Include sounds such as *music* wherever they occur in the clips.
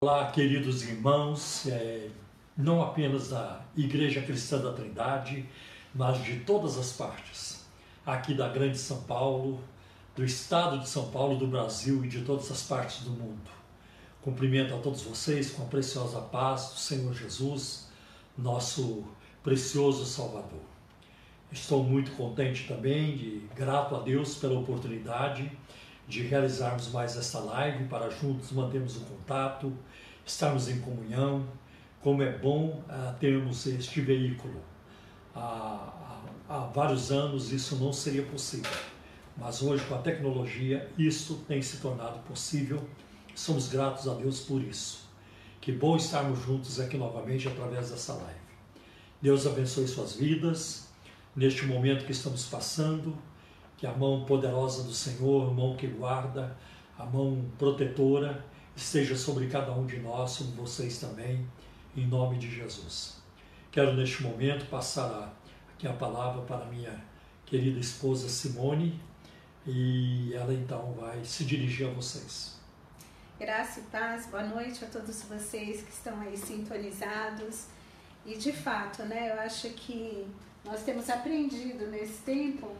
Olá, queridos irmãos, é, não apenas da Igreja Cristã da Trindade, mas de todas as partes, aqui da Grande São Paulo, do Estado de São Paulo, do Brasil e de todas as partes do mundo. Cumprimento a todos vocês com a preciosa paz do Senhor Jesus, nosso precioso Salvador. Estou muito contente também e grato a Deus pela oportunidade de realizarmos mais esta live para juntos mantermos o contato, estarmos em comunhão. Como é bom uh, termos este veículo. Há, há vários anos isso não seria possível, mas hoje com a tecnologia isso tem se tornado possível. Somos gratos a Deus por isso. Que bom estarmos juntos aqui novamente através dessa live. Deus abençoe suas vidas neste momento que estamos passando que a mão poderosa do Senhor, a mão que guarda, a mão protetora, esteja sobre cada um de nós, sobre vocês também, em nome de Jesus. Quero neste momento passar aqui a palavra para minha querida esposa Simone e ela então vai se dirigir a vocês. Graça e paz, boa noite a todos vocês que estão aí sintonizados. E de fato, né, eu acho que nós temos aprendido nesse tempo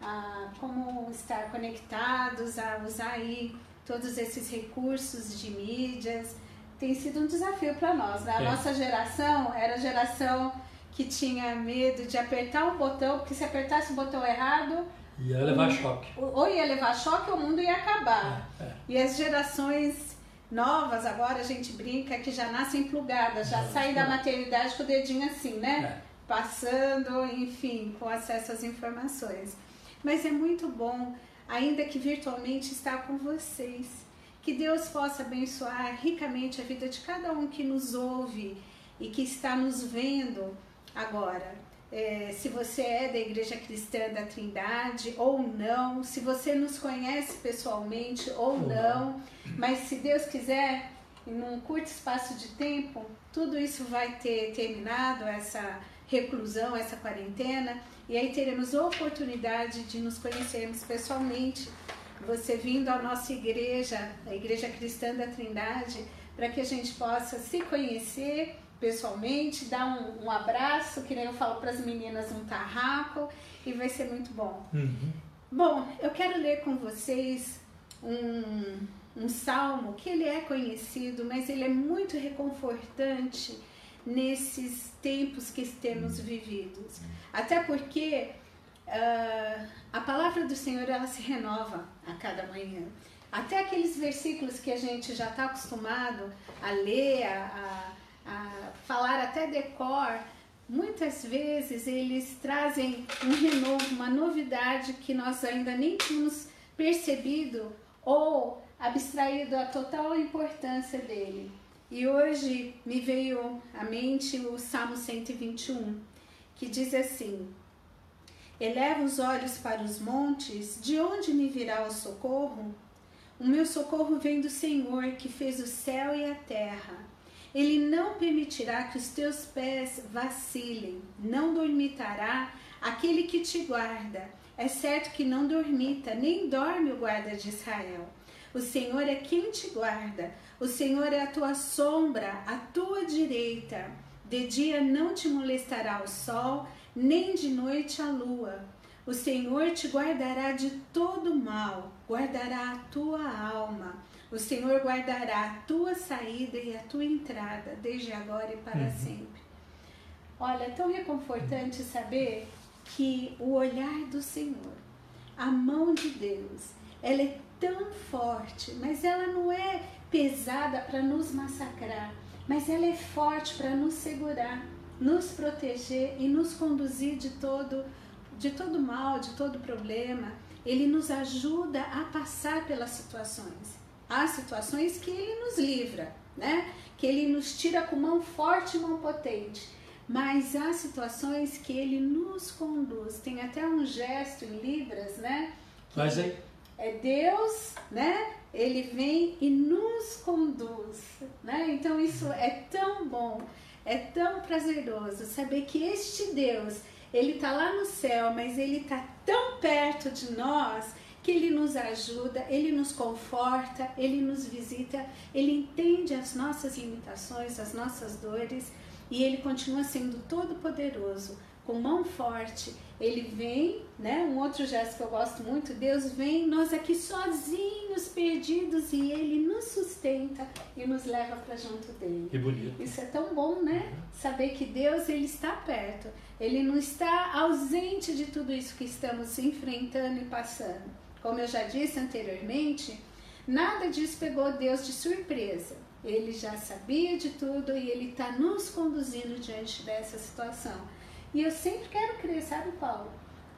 a como estar conectados, a usar aí todos esses recursos de mídias. Tem sido um desafio para nós. Né? A é. nossa geração era a geração que tinha medo de apertar um botão, porque se apertasse o botão errado. Ia levar um, choque. Ou ia levar choque ou o mundo ia acabar. É, é. E as gerações novas agora a gente brinca que já nascem plugadas, já saem da maternidade com o dedinho assim, né? É. Passando, enfim, com acesso às informações mas é muito bom, ainda que virtualmente, estar com vocês. Que Deus possa abençoar ricamente a vida de cada um que nos ouve e que está nos vendo agora. É, se você é da Igreja Cristã da Trindade ou não, se você nos conhece pessoalmente ou não, mas se Deus quiser, em um curto espaço de tempo, tudo isso vai ter terminado, essa reclusão, essa quarentena, e aí teremos oportunidade de nos conhecermos pessoalmente. Você vindo à nossa igreja, a Igreja Cristã da Trindade, para que a gente possa se conhecer pessoalmente, dar um, um abraço, que nem eu falo para as meninas, um tarraco, e vai ser muito bom. Uhum. Bom, eu quero ler com vocês um, um salmo que ele é conhecido, mas ele é muito reconfortante nesses tempos que temos vividos. Até porque uh, a palavra do Senhor ela se renova a cada manhã. Até aqueles versículos que a gente já está acostumado a ler, a, a, a falar até decor, muitas vezes eles trazem um renovo, uma novidade que nós ainda nem tínhamos percebido ou abstraído a total importância dele. E hoje me veio à mente o Salmo 121, que diz assim: Eleva os olhos para os montes, de onde me virá o socorro? O meu socorro vem do Senhor, que fez o céu e a terra. Ele não permitirá que os teus pés vacilem, não dormitará aquele que te guarda. É certo que não dormita, nem dorme o guarda de Israel. O Senhor é quem te guarda. O Senhor é a tua sombra, a tua direita. De dia não te molestará o sol, nem de noite a lua. O Senhor te guardará de todo mal, guardará a tua alma. O Senhor guardará a tua saída e a tua entrada, desde agora e para uhum. sempre. Olha, é tão reconfortante saber que o olhar do Senhor, a mão de Deus, ela é tão forte, mas ela não é pesada para nos massacrar, mas ela é forte para nos segurar, nos proteger e nos conduzir de todo de todo mal, de todo problema. Ele nos ajuda a passar pelas situações. Há situações que ele nos livra, né? Que ele nos tira com mão forte e mão potente. Mas há situações que ele nos conduz. Tem até um gesto em Libras, né? Mas aí é Deus, né? Ele vem e nos conduz, né? Então isso é tão bom, é tão prazeroso saber que este Deus, ele está lá no céu, mas ele está tão perto de nós que Ele nos ajuda, Ele nos conforta, Ele nos visita, Ele entende as nossas limitações, as nossas dores e Ele continua sendo todo-poderoso, com mão forte. Ele vem, né? Um outro gesto que eu gosto muito, Deus vem, nós aqui sozinhos, perdidos, e Ele nos sustenta e nos leva para junto dele. Que bonito. Isso é tão bom, né? Saber que Deus ele está perto. Ele não está ausente de tudo isso que estamos enfrentando e passando. Como eu já disse anteriormente, nada disso pegou Deus de surpresa. Ele já sabia de tudo e ele está nos conduzindo diante dessa situação. E eu sempre quero crer, sabe, Paulo?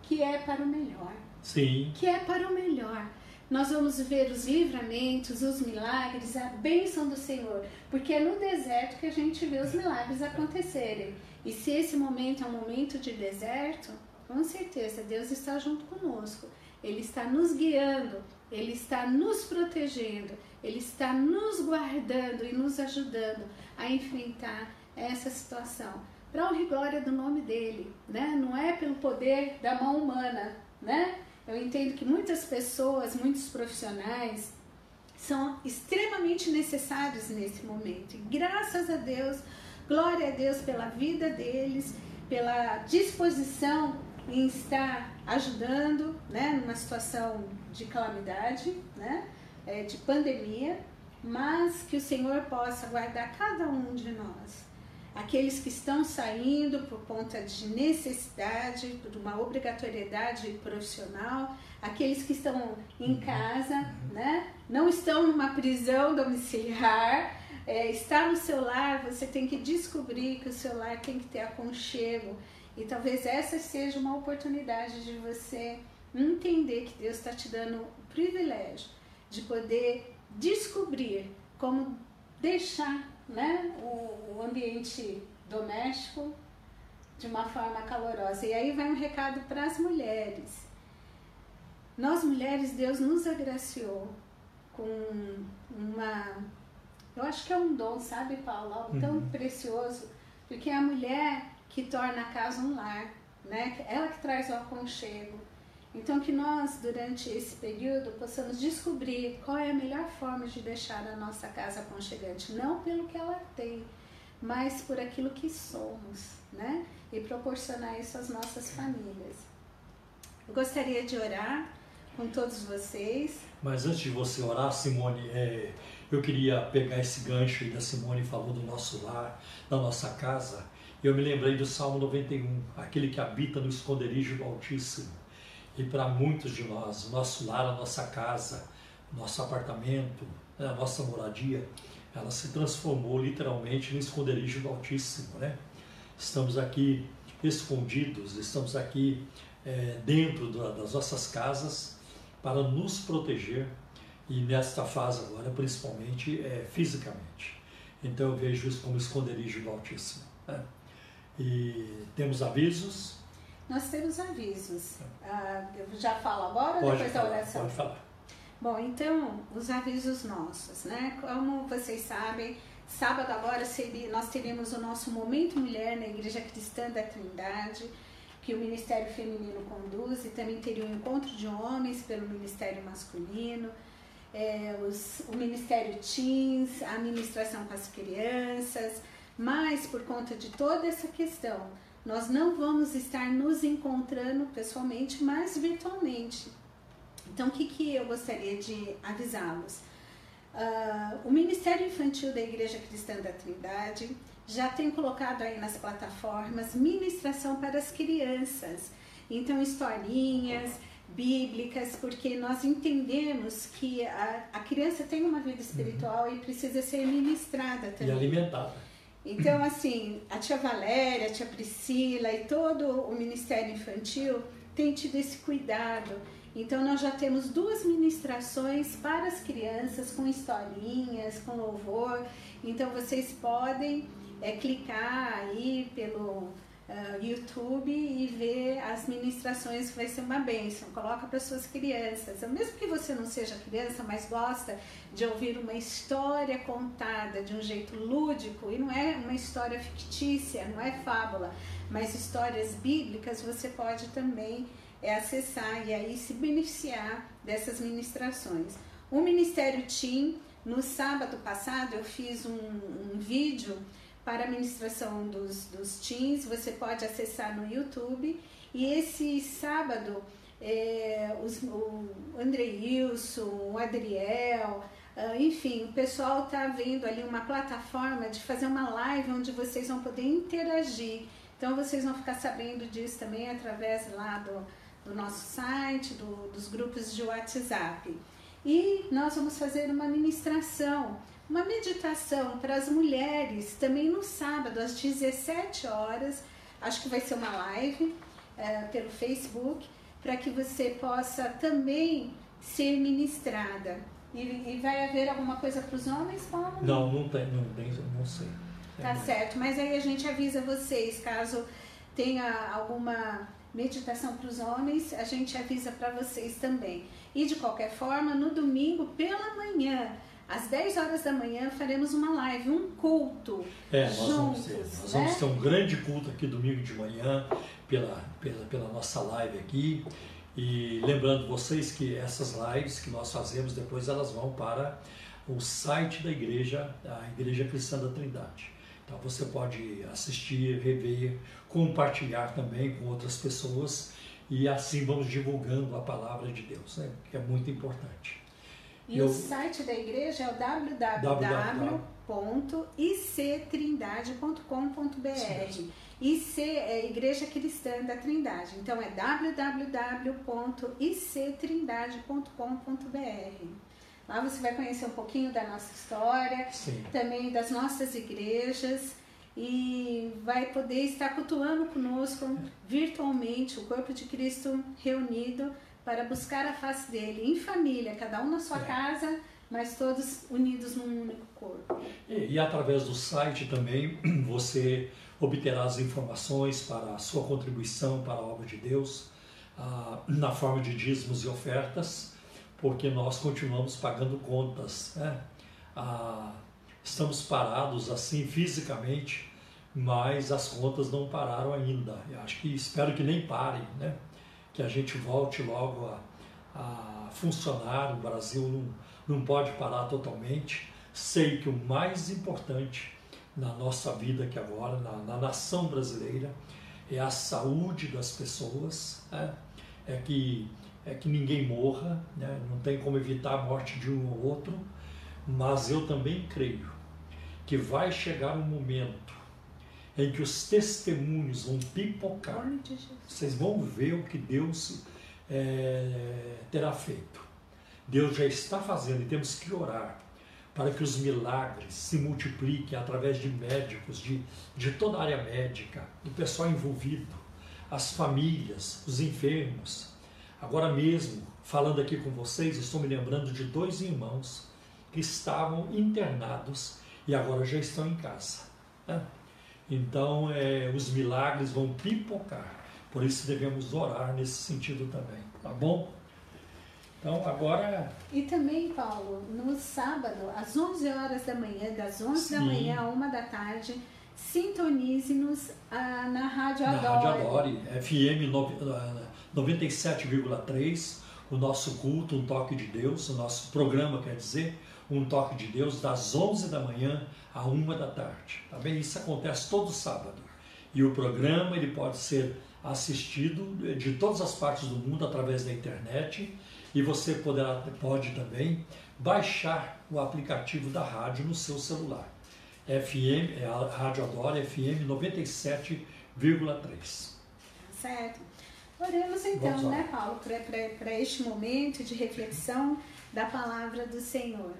Que é para o melhor. Sim. Que é para o melhor. Nós vamos ver os livramentos, os milagres, a bênção do Senhor. Porque é no deserto que a gente vê os milagres acontecerem. E se esse momento é um momento de deserto, com certeza Deus está junto conosco. Ele está nos guiando, Ele está nos protegendo, Ele está nos guardando e nos ajudando a enfrentar essa situação. Para honra e glória do nome dele, né? Não é pelo poder da mão humana, né? Eu entendo que muitas pessoas, muitos profissionais são extremamente necessários nesse momento. E graças a Deus, glória a Deus pela vida deles, pela disposição em estar ajudando, né, numa situação de calamidade, né, é, de pandemia, mas que o Senhor possa guardar cada um de nós. Aqueles que estão saindo por conta de necessidade, por uma obrigatoriedade profissional, aqueles que estão em casa, né, não estão numa prisão domiciliar, é, está no seu lar, você tem que descobrir que o seu lar tem que ter aconchego, e talvez essa seja uma oportunidade de você entender que Deus está te dando o privilégio de poder descobrir como deixar né, o, o ambiente doméstico de uma forma calorosa. E aí vai um recado para as mulheres. Nós mulheres, Deus nos agraciou com uma. Eu acho que é um dom, sabe, Paulo? Algo tão uhum. precioso. Porque a mulher que torna a casa um lar, né? Ela que traz o aconchego. Então que nós, durante esse período, possamos descobrir qual é a melhor forma de deixar a nossa casa aconchegante, não pelo que ela tem, mas por aquilo que somos, né? E proporcionar isso às nossas famílias. Eu gostaria de orar com todos vocês. Mas antes de você orar, Simone, é, eu queria pegar esse gancho aí da Simone falou do nosso lar, da nossa casa. Eu me lembrei do Salmo 91, aquele que habita no esconderijo do Altíssimo. E para muitos de nós, nosso lar, a nossa casa, nosso apartamento, né, a nossa moradia, ela se transformou literalmente no esconderijo do Altíssimo, né? Estamos aqui escondidos, estamos aqui é, dentro das nossas casas para nos proteger e nesta fase agora, principalmente é, fisicamente. Então eu vejo isso como esconderijo do Altíssimo. Né? E temos avisos? Nós temos avisos. Ah, eu já falo agora ou depois falar, da oração? Pode falar. Bom, então, os avisos nossos, né? Como vocês sabem, sábado agora nós teremos o nosso Momento Mulher na Igreja Cristã da Trindade, que o Ministério Feminino conduz, e também teria um encontro de homens pelo Ministério Masculino, é, os, o Ministério Teens, a administração com as crianças, mas por conta de toda essa questão, nós não vamos estar nos encontrando pessoalmente, mas virtualmente. Então, o que, que eu gostaria de avisá-los? Uh, o Ministério Infantil da Igreja Cristã da Trindade já tem colocado aí nas plataformas ministração para as crianças. Então, historinhas bíblicas, porque nós entendemos que a, a criança tem uma vida espiritual uhum. e precisa ser ministrada também. E alimentada. Então, assim, a tia Valéria, a tia Priscila e todo o Ministério Infantil tem tido esse cuidado. Então, nós já temos duas ministrações para as crianças, com historinhas, com louvor. Então, vocês podem é, clicar aí pelo uh, YouTube e ver as ministrações, vai ser uma bênção. Coloca para suas crianças. Mesmo que você não seja criança, mas gosta de ouvir uma história contada de um jeito lúdico, e não é uma história fictícia, não é fábula, mas histórias bíblicas, você pode também é acessar e aí se beneficiar dessas ministrações. O Ministério Team, no sábado passado, eu fiz um, um vídeo para a ministração dos, dos teens, você pode acessar no YouTube. E esse sábado, é, os, o André Wilson, o Adriel, uh, enfim, o pessoal está vendo ali uma plataforma de fazer uma live onde vocês vão poder interagir. Então vocês vão ficar sabendo disso também através lá do, do nosso site, do, dos grupos de WhatsApp. E nós vamos fazer uma ministração, uma meditação para as mulheres, também no sábado, às 17 horas. Acho que vai ser uma live é, pelo Facebook, para que você possa também ser ministrada. E, e vai haver alguma coisa para os homens, Paulo? Não, não tem, não, não sei. Tá é certo, mas aí a gente avisa vocês, caso tenha alguma meditação para os homens, a gente avisa para vocês também. E de qualquer forma, no domingo pela manhã, às 10 horas da manhã, faremos uma live, um culto. É, nós, juntos, vamos, ter, nós né? vamos ter um grande culto aqui domingo de manhã, pela, pela, pela nossa live aqui. E lembrando vocês que essas lives que nós fazemos depois elas vão para o site da igreja, a Igreja Cristã da Trindade. Então você pode assistir, rever, compartilhar também com outras pessoas e assim vamos divulgando a palavra de Deus, né? que é muito importante. E Eu, o site da igreja é o www.ictrindade.com.br. IC é Igreja Cristã da Trindade. Então é www.ictrindade.com.br. Lá você vai conhecer um pouquinho da nossa história, Sim. também das nossas igrejas e vai poder estar cultuando conosco virtualmente o corpo de Cristo reunido para buscar a face dele em família, cada um na sua é. casa, mas todos unidos num único corpo. E, e, através do site também *clears throat* você obterá as informações para a sua contribuição para a obra de Deus, ah, na forma de dízimos e ofertas, porque nós continuamos pagando contas. Né? Ah, estamos parados assim fisicamente, mas as contas não pararam ainda. Eu acho que espero que nem parem, né? Que a gente volte logo a, a funcionar. O Brasil não, não pode parar totalmente. Sei que o mais importante na nossa vida aqui agora, na, na nação brasileira, é a saúde das pessoas, né? é, que, é que ninguém morra, né? não tem como evitar a morte de um ou outro, mas eu também creio que vai chegar um momento em que os testemunhos vão pipocar. Vocês vão ver o que Deus é, terá feito. Deus já está fazendo e temos que orar para que os milagres se multipliquem através de médicos, de, de toda a área médica, do pessoal envolvido, as famílias, os enfermos. Agora mesmo, falando aqui com vocês, estou me lembrando de dois irmãos que estavam internados e agora já estão em casa. Né? Então, é, os milagres vão pipocar. Por isso devemos orar nesse sentido também, tá bom? Então, agora. E também, Paulo, no sábado, às 11 horas da manhã, das 11 Sim. da manhã a 1 da tarde, sintonize-nos ah, na Rádio Adore. Na Rádio Adore, FM 97,3, o nosso culto, um toque de Deus, o nosso programa, quer dizer, um toque de Deus, das 11 da manhã à 1 da tarde. Tá bem? Isso acontece todo sábado. E o programa ele pode ser assistido de todas as partes do mundo através da internet e você poderá, pode também baixar o aplicativo da rádio no seu celular. FM, é a Rádio Adora FM 97,3. Certo. Oremos então, né, Paulo, para este momento de reflexão da palavra do Senhor.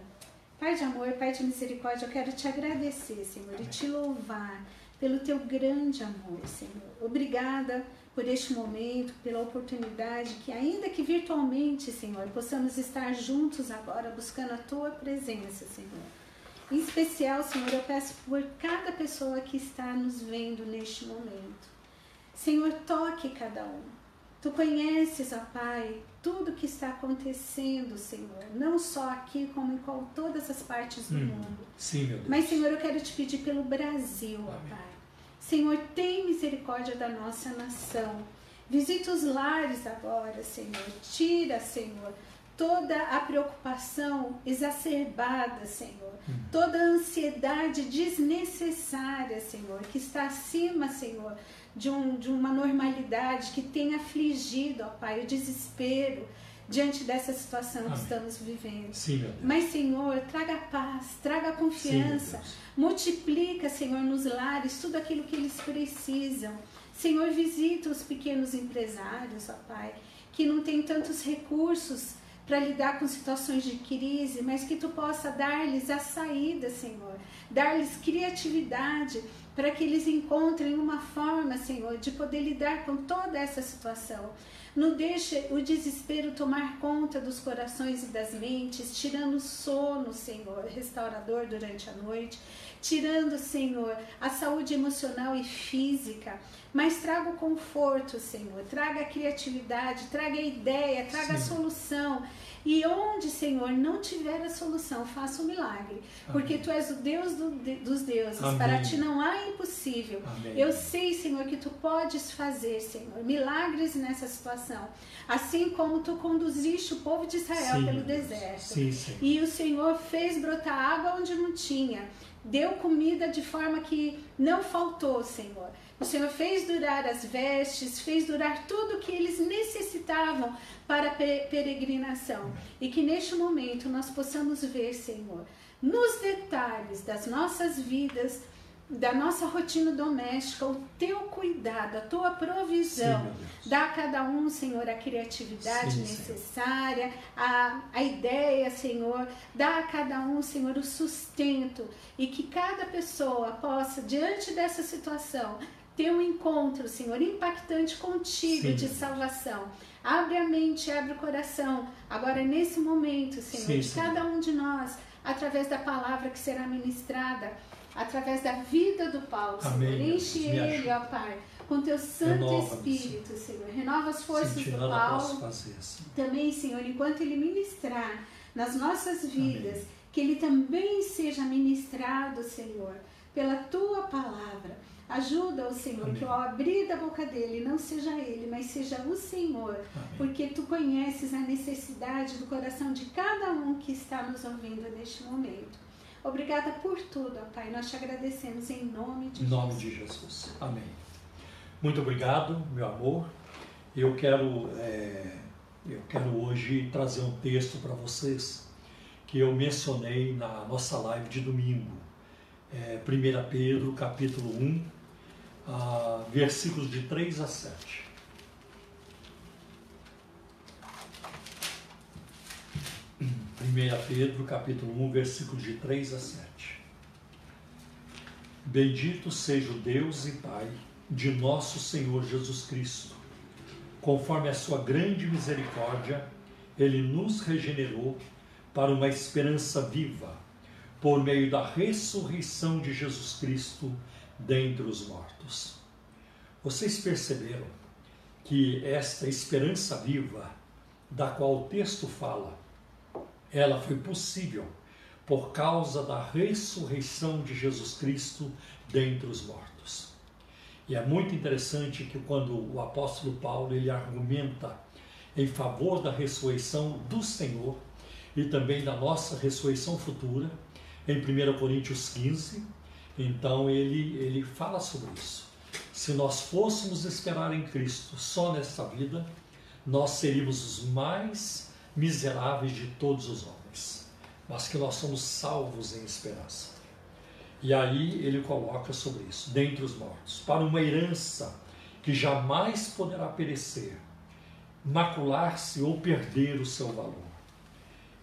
Pai de amor, Pai de misericórdia, eu quero te agradecer, Senhor, e te louvar pelo teu grande amor, Senhor. Obrigada por este momento, pela oportunidade que, ainda que virtualmente, Senhor, possamos estar juntos agora buscando a tua presença, Senhor. Em especial, Senhor, eu peço por cada pessoa que está nos vendo neste momento. Senhor, toque cada um. Tu conheces, ó Pai, tudo que está acontecendo, Senhor, não só aqui, como em todas as partes do hum, mundo. Sim, meu Deus. Mas, Senhor, eu quero te pedir pelo Brasil, ó Pai. Senhor, tem misericórdia da nossa nação. Visita os lares agora, Senhor. Tira, Senhor, toda a preocupação exacerbada, Senhor. Uhum. Toda a ansiedade desnecessária, Senhor, que está acima, Senhor, de, um, de uma normalidade que tem afligido, ó Pai, o desespero diante dessa situação Amém. que estamos vivendo. Sim, Mas, Senhor, traga paz, traga confiança, Sim, multiplica, Senhor, nos lares tudo aquilo que eles precisam. Senhor, visita os pequenos empresários, ó Pai, que não têm tantos recursos para lidar com situações de crise, mas que tu possa dar-lhes a saída, Senhor, dar-lhes criatividade para que eles encontrem uma forma, Senhor, de poder lidar com toda essa situação. Não deixe o desespero tomar conta dos corações e das mentes, tirando o sono, Senhor, restaurador durante a noite, tirando, Senhor, a saúde emocional e física. Mas traga o conforto, Senhor, traga a criatividade, traga a ideia, traga Sim. a solução. E onde, Senhor, não tiver a solução, faça o um milagre. Amém. Porque tu és o Deus do, de, dos deuses. Amém. Para ti não há impossível. Amém. Eu sei, Senhor, que tu podes fazer, Senhor, milagres nessa situação. Assim como tu conduziste o povo de Israel sim, pelo deserto. Sim, sim. E o Senhor fez brotar água onde não tinha. Deu comida de forma que não faltou, Senhor. O Senhor fez durar as vestes, fez durar tudo o que eles necessitavam para a peregrinação. E que neste momento nós possamos ver, Senhor, nos detalhes das nossas vidas, da nossa rotina doméstica, o teu cuidado, a tua provisão. Sim, Dá a cada um, Senhor, a criatividade sim, necessária, a, a ideia, Senhor. Dá a cada um, Senhor, o sustento. E que cada pessoa possa, diante dessa situação, ter um encontro, Senhor, impactante contigo sim, de salvação. Abre a mente, abre o coração. Agora, nesse momento, Senhor, sim, de cada um de nós, através da palavra que será ministrada, através da vida do Paulo, Amém, Senhor. Enche ele, ó Pai, com teu Santo Renova, Espírito, Senhor. Renova as forças do Paulo. Assim. Também, Senhor, enquanto ele ministrar nas nossas vidas, Amém. que ele também seja ministrado, Senhor, pela tua palavra Ajuda o Senhor, Amém. que ao abrir da boca dele não seja ele, mas seja o Senhor, Amém. porque tu conheces a necessidade do coração de cada um que está nos ouvindo neste momento. Obrigada por tudo, ó Pai. Nós te agradecemos em nome de em Jesus. Em nome de Jesus. Amém. Muito obrigado, meu amor. Eu quero, é, eu quero hoje trazer um texto para vocês que eu mencionei na nossa live de domingo. É, 1 Pedro, capítulo 1, ah, versículos de 3 a 7. Primeira Pedro, capítulo 1, versículos de 3 a 7. Bendito seja o Deus e Pai de nosso Senhor Jesus Cristo. Conforme a sua grande misericórdia, ele nos regenerou para uma esperança viva, por meio da ressurreição de Jesus Cristo dentre os mortos. Vocês perceberam que esta esperança viva, da qual o texto fala, ela foi possível por causa da ressurreição de Jesus Cristo dentre os mortos. E é muito interessante que quando o apóstolo Paulo ele argumenta em favor da ressurreição do Senhor e também da nossa ressurreição futura, em 1 Coríntios 15, então ele, ele fala sobre isso. Se nós fôssemos esperar em Cristo só nesta vida, nós seríamos os mais miseráveis de todos os homens, mas que nós somos salvos em esperança. E aí ele coloca sobre isso, dentre os mortos, para uma herança que jamais poderá perecer, macular-se ou perder o seu valor.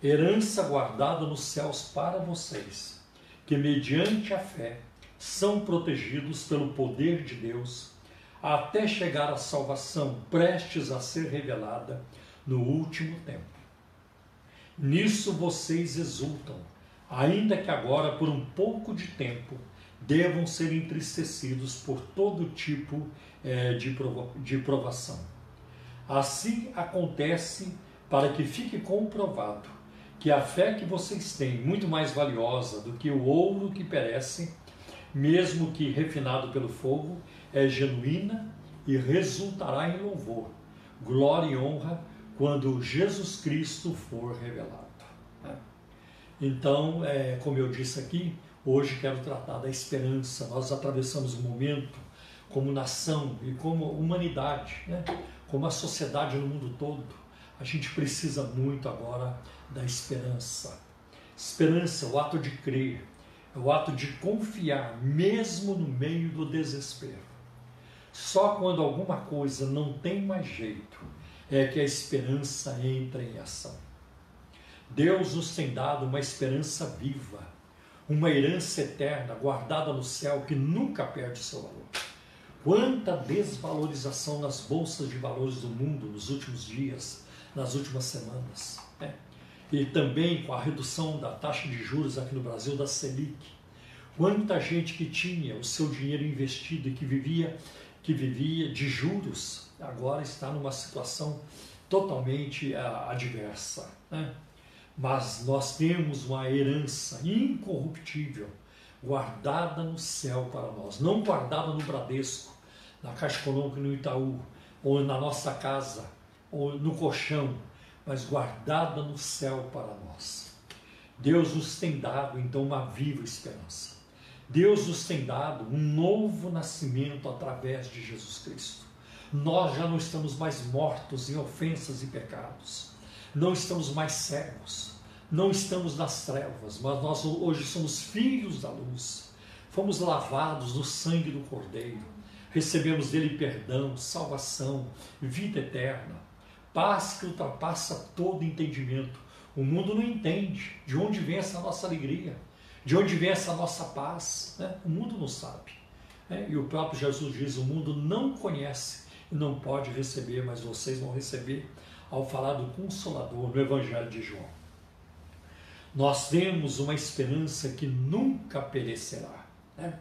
Herança guardada nos céus para vocês que, mediante a fé, são protegidos pelo poder de Deus até chegar à salvação prestes a ser revelada no último tempo. Nisso vocês exultam, ainda que agora, por um pouco de tempo, devam ser entristecidos por todo tipo é, de, provo de provação. Assim acontece para que fique comprovado que a fé que vocês têm, muito mais valiosa do que o ouro que perece, mesmo que refinado pelo fogo, é genuína e resultará em louvor, glória e honra quando Jesus Cristo for revelado. Né? Então, é, como eu disse aqui, hoje quero tratar da esperança. Nós atravessamos um momento como nação e como humanidade, né? como a sociedade no mundo todo. A gente precisa muito agora da esperança. Esperança é o ato de crer, é o ato de confiar, mesmo no meio do desespero. Só quando alguma coisa não tem mais jeito é que a esperança entra em ação. Deus nos tem dado uma esperança viva, uma herança eterna guardada no céu que nunca perde seu valor. Quanta desvalorização nas bolsas de valores do mundo nos últimos dias, nas últimas semanas. E também com a redução da taxa de juros aqui no Brasil, da Selic. Quanta gente que tinha o seu dinheiro investido e que vivia, que vivia de juros agora está numa situação totalmente uh, adversa. Né? Mas nós temos uma herança incorruptível guardada no céu para nós, não guardada no Bradesco, na Caixa Econômica no Itaú, ou na nossa casa, ou no colchão, mas guardada no céu para nós. Deus nos tem dado então uma viva esperança. Deus nos tem dado um novo nascimento através de Jesus Cristo. Nós já não estamos mais mortos em ofensas e pecados, não estamos mais cegos, não estamos nas trevas, mas nós hoje somos filhos da luz, fomos lavados no sangue do Cordeiro, recebemos dele perdão, salvação, vida eterna, paz que ultrapassa todo entendimento. O mundo não entende de onde vem essa nossa alegria, de onde vem essa nossa paz. Né? O mundo não sabe. Né? E o próprio Jesus diz: o mundo não conhece não pode receber, mas vocês vão receber ao falar do Consolador no Evangelho de João. Nós temos uma esperança que nunca perecerá. Né?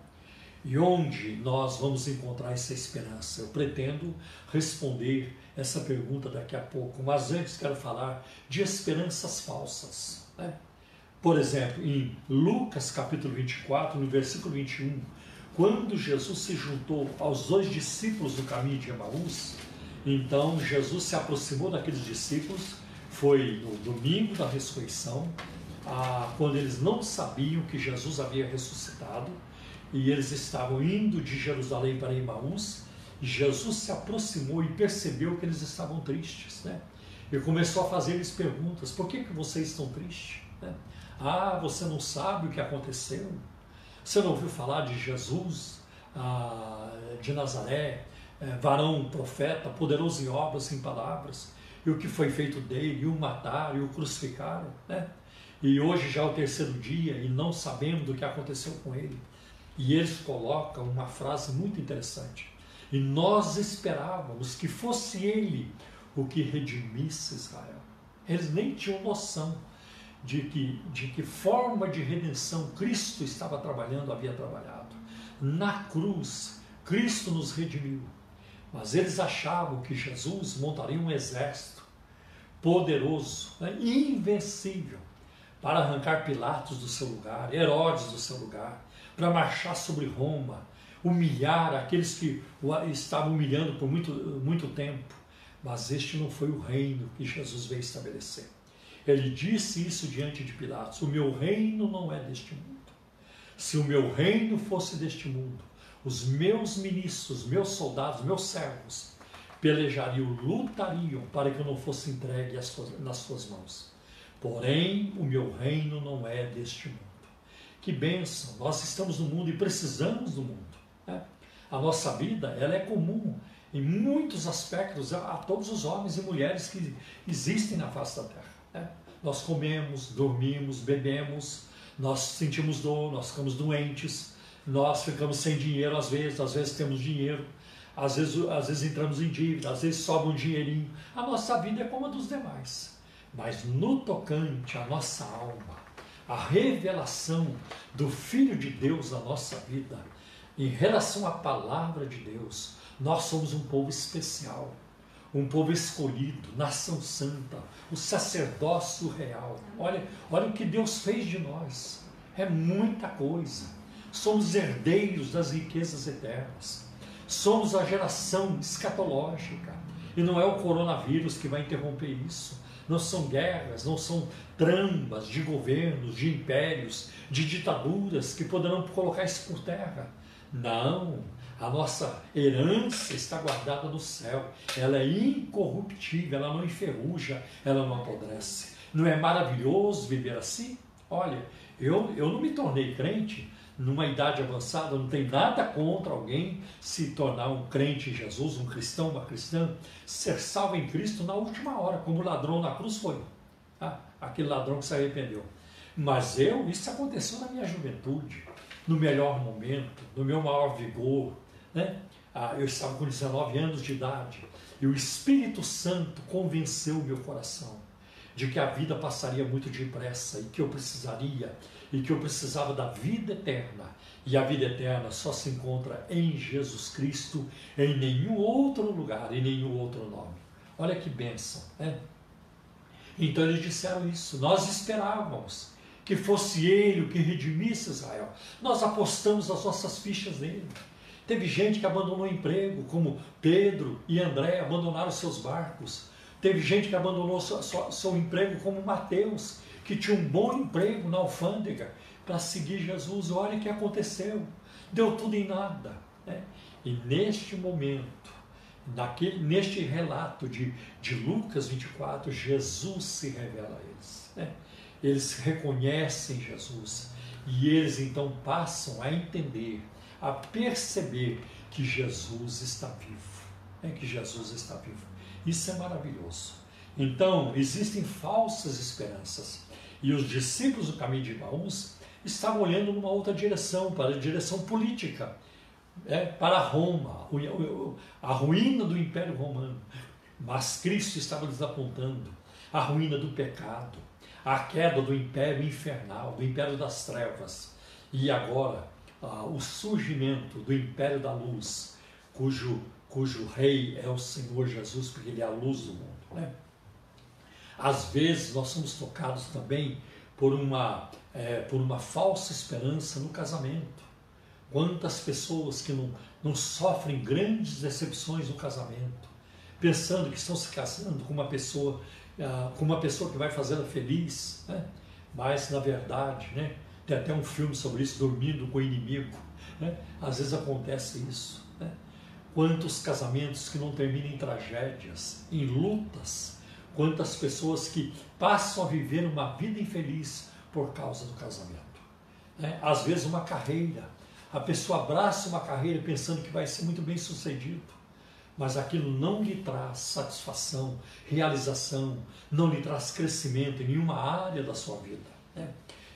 E onde nós vamos encontrar essa esperança? Eu pretendo responder essa pergunta daqui a pouco, mas antes quero falar de esperanças falsas. Né? Por exemplo, em Lucas capítulo 24, no versículo 21, quando Jesus se juntou aos dois discípulos do caminho de Emaús, então Jesus se aproximou daqueles discípulos, foi no domingo da ressurreição, ah, quando eles não sabiam que Jesus havia ressuscitado, e eles estavam indo de Jerusalém para Emaús, e Jesus se aproximou e percebeu que eles estavam tristes, né? E começou a fazer-lhes perguntas: por que, que vocês estão tristes? Né? Ah, você não sabe o que aconteceu? Você não ouviu falar de Jesus ah, de Nazaré, eh, varão profeta, poderoso em obras, em palavras, e o que foi feito dele, e o mataram, e o crucificaram, né? E hoje já é o terceiro dia e não sabemos do que aconteceu com ele. E eles colocam uma frase muito interessante. E nós esperávamos que fosse ele o que redimisse Israel. Eles nem tinham noção de que, de que forma de redenção Cristo estava trabalhando, havia trabalhado. Na cruz, Cristo nos redimiu. Mas eles achavam que Jesus montaria um exército poderoso, né, invencível, para arrancar Pilatos do seu lugar, Herodes do seu lugar, para marchar sobre Roma, humilhar aqueles que o estavam humilhando por muito, muito tempo. Mas este não foi o reino que Jesus veio estabelecer. Ele disse isso diante de Pilatos: O meu reino não é deste mundo. Se o meu reino fosse deste mundo, os meus ministros, meus soldados, meus servos pelejariam, lutariam para que eu não fosse entregue nas suas mãos. Porém, o meu reino não é deste mundo. Que bênção! Nós estamos no mundo e precisamos do mundo. Né? A nossa vida ela é comum em muitos aspectos a, todos os homens e mulheres que existem na face da terra. Né? Nós comemos, dormimos, bebemos, nós sentimos dor, nós ficamos doentes, nós ficamos sem dinheiro às vezes, às vezes temos dinheiro, às vezes, às vezes entramos em dívida, às vezes sobra um dinheirinho. A nossa vida é como a dos demais. Mas no tocante à nossa alma, a revelação do Filho de Deus na nossa vida, em relação à palavra de Deus, nós somos um povo especial um povo escolhido, nação santa, o sacerdócio real. Olha, olha o que Deus fez de nós. É muita coisa. Somos herdeiros das riquezas eternas. Somos a geração escatológica. E não é o coronavírus que vai interromper isso. Não são guerras, não são trambas de governos, de impérios, de ditaduras que poderão colocar isso por terra. Não, a nossa herança está guardada no céu. Ela é incorruptível, ela não enferruja, ela não apodrece. Não é maravilhoso viver assim? Olha, eu, eu não me tornei crente numa idade avançada, não tem nada contra alguém se tornar um crente em Jesus, um cristão, uma cristã, ser salvo em Cristo na última hora, como o ladrão na cruz foi. Ah, aquele ladrão que se arrependeu. Mas eu, isso aconteceu na minha juventude, no melhor momento, no meu maior vigor, né? Ah, eu estava com 19 anos de idade e o Espírito Santo convenceu o meu coração de que a vida passaria muito depressa e que eu precisaria e que eu precisava da vida eterna. E a vida eterna só se encontra em Jesus Cristo, em nenhum outro lugar, em nenhum outro nome. Olha que bênção, né? Então eles disseram isso. Nós esperávamos que fosse ele o que redimisse Israel. Nós apostamos as nossas fichas nele. Teve gente que abandonou emprego, como Pedro e André abandonaram seus barcos. Teve gente que abandonou seu, seu, seu emprego, como Mateus, que tinha um bom emprego na alfândega para seguir Jesus. Olha o que aconteceu. Deu tudo em nada. Né? E neste momento, naquele, neste relato de, de Lucas 24, Jesus se revela a eles. Né? Eles reconhecem Jesus e eles então passam a entender a perceber que Jesus está vivo. É que Jesus está vivo. Isso é maravilhoso. Então, existem falsas esperanças. E os discípulos do caminho de Maús estavam olhando numa outra direção, para a direção política, é, para Roma, a ruína do Império Romano. Mas Cristo estava lhes apontando a ruína do pecado, a queda do império infernal, do império das trevas. E agora ah, o surgimento do império da luz, cujo, cujo rei é o Senhor Jesus, porque ele é a luz do mundo. Né? Às vezes nós somos tocados também por uma, é, por uma falsa esperança no casamento. Quantas pessoas que não, não sofrem grandes decepções no casamento, pensando que estão se casando com uma pessoa, ah, com uma pessoa que vai fazê-la feliz, né? mas na verdade, né? Tem até um filme sobre isso, Dormindo com o Inimigo. Né? Às vezes acontece isso. Né? Quantos casamentos que não terminam em tragédias, em lutas. Quantas pessoas que passam a viver uma vida infeliz por causa do casamento. Né? Às vezes uma carreira. A pessoa abraça uma carreira pensando que vai ser muito bem sucedido mas aquilo não lhe traz satisfação, realização, não lhe traz crescimento em nenhuma área da sua vida. Né?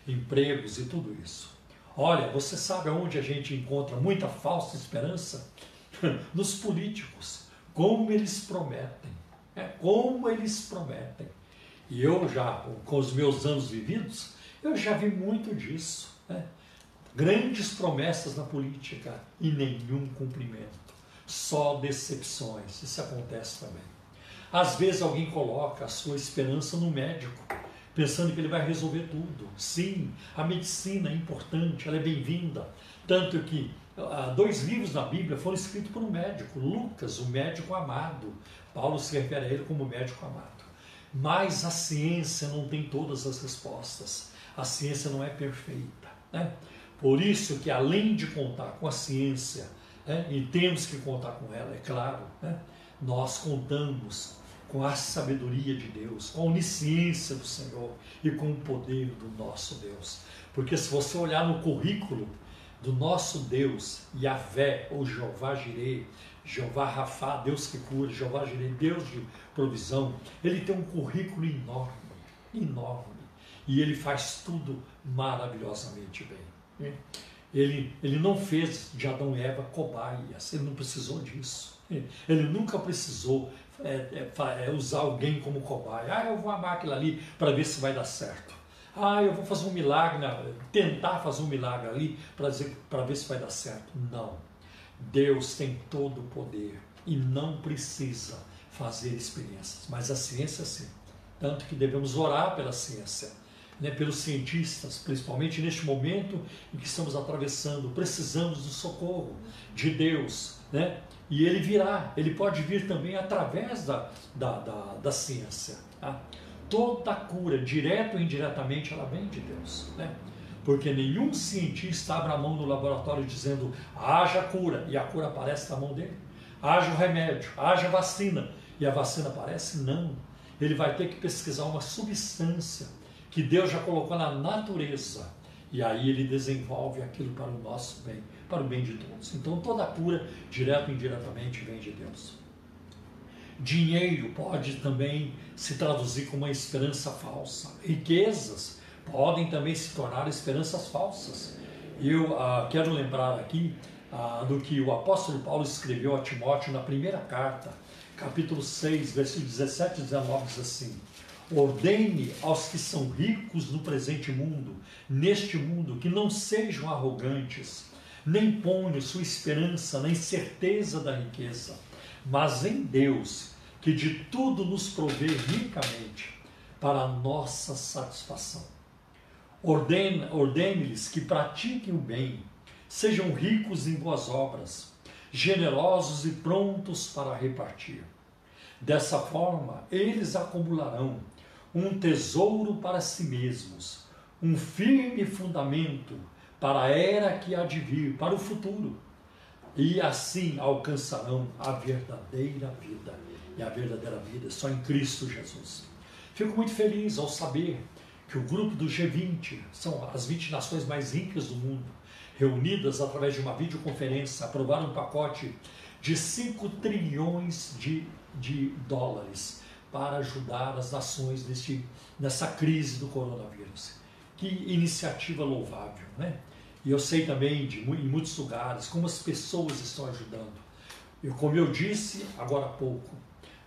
empregos e tudo isso. Olha, você sabe aonde a gente encontra muita falsa esperança? *laughs* Nos políticos. Como eles prometem. É, como eles prometem. E eu já, com os meus anos vividos, eu já vi muito disso. Né? Grandes promessas na política e nenhum cumprimento. Só decepções. Isso acontece também. Às vezes alguém coloca a sua esperança no médico pensando que ele vai resolver tudo. Sim, a medicina é importante, ela é bem-vinda. Tanto que ah, dois livros na Bíblia foram escritos por um médico, Lucas, o médico amado. Paulo se refere a ele como médico amado. Mas a ciência não tem todas as respostas. A ciência não é perfeita. Né? Por isso que além de contar com a ciência, né, e temos que contar com ela, é claro, né, nós contamos com a sabedoria de Deus, com a onisciência do Senhor e com o poder do nosso Deus. Porque se você olhar no currículo do nosso Deus, Yahvé ou Jeová Jireh, Jeová Rafá, Deus que cura, Jeová Jireh, Deus de provisão, ele tem um currículo enorme, enorme. E ele faz tudo maravilhosamente bem. Ele, ele não fez de Adão e Eva cobaias, ele não precisou disso. Ele nunca precisou é, é, é, usar alguém como cobaia. Ah, eu vou amar aquilo ali para ver se vai dar certo. Ah, eu vou fazer um milagre, né? tentar fazer um milagre ali para ver se vai dar certo. Não. Deus tem todo o poder e não precisa fazer experiências. Mas a ciência sim. Tanto que devemos orar pela ciência. Né, pelos cientistas, principalmente neste momento em que estamos atravessando, precisamos do socorro de Deus, né? E ele virá, ele pode vir também através da, da, da, da ciência. Tá? Toda cura, direto ou indiretamente, ela vem de Deus, né? Porque nenhum cientista abre a mão no laboratório dizendo haja cura e a cura aparece na mão dele. Haja o remédio, haja vacina e a vacina aparece? Não. Ele vai ter que pesquisar uma substância que Deus já colocou na natureza. E aí ele desenvolve aquilo para o nosso bem, para o bem de todos. Então toda cura, direto ou indiretamente, vem de Deus. Dinheiro pode também se traduzir como uma esperança falsa. Riquezas podem também se tornar esperanças falsas. Eu ah, quero lembrar aqui ah, do que o apóstolo Paulo escreveu a Timóteo na primeira carta, capítulo 6, versículos 17 e 19, diz assim: Ordene aos que são ricos no presente mundo, neste mundo, que não sejam arrogantes, nem ponham sua esperança na incerteza da riqueza, mas em Deus, que de tudo nos provê ricamente para a nossa satisfação. Ordene-lhes que pratiquem o bem, sejam ricos em boas obras, generosos e prontos para repartir. Dessa forma, eles acumularão um tesouro para si mesmos, um firme fundamento para a era que há de vir, para o futuro. E assim alcançarão a verdadeira vida. E a verdadeira vida só em Cristo Jesus. Fico muito feliz ao saber que o grupo do G20 são as 20 nações mais ricas do mundo, reunidas através de uma videoconferência, aprovaram um pacote de 5 trilhões de, de dólares para ajudar as nações neste, nessa crise do coronavírus. Que iniciativa louvável, né? E eu sei também de em muitos lugares como as pessoas estão ajudando. Eu, como eu disse agora há pouco,